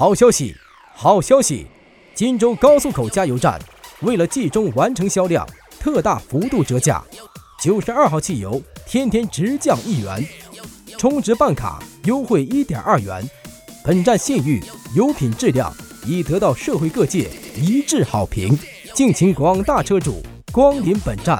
好消息好消息。荆州高速口加油站为了集中完成销量特大幅度折价九十二号汽油天天直降一元充值办卡优惠一点二元本站信誉油品质量已得到社会各界一致好评敬请广大车主光临本站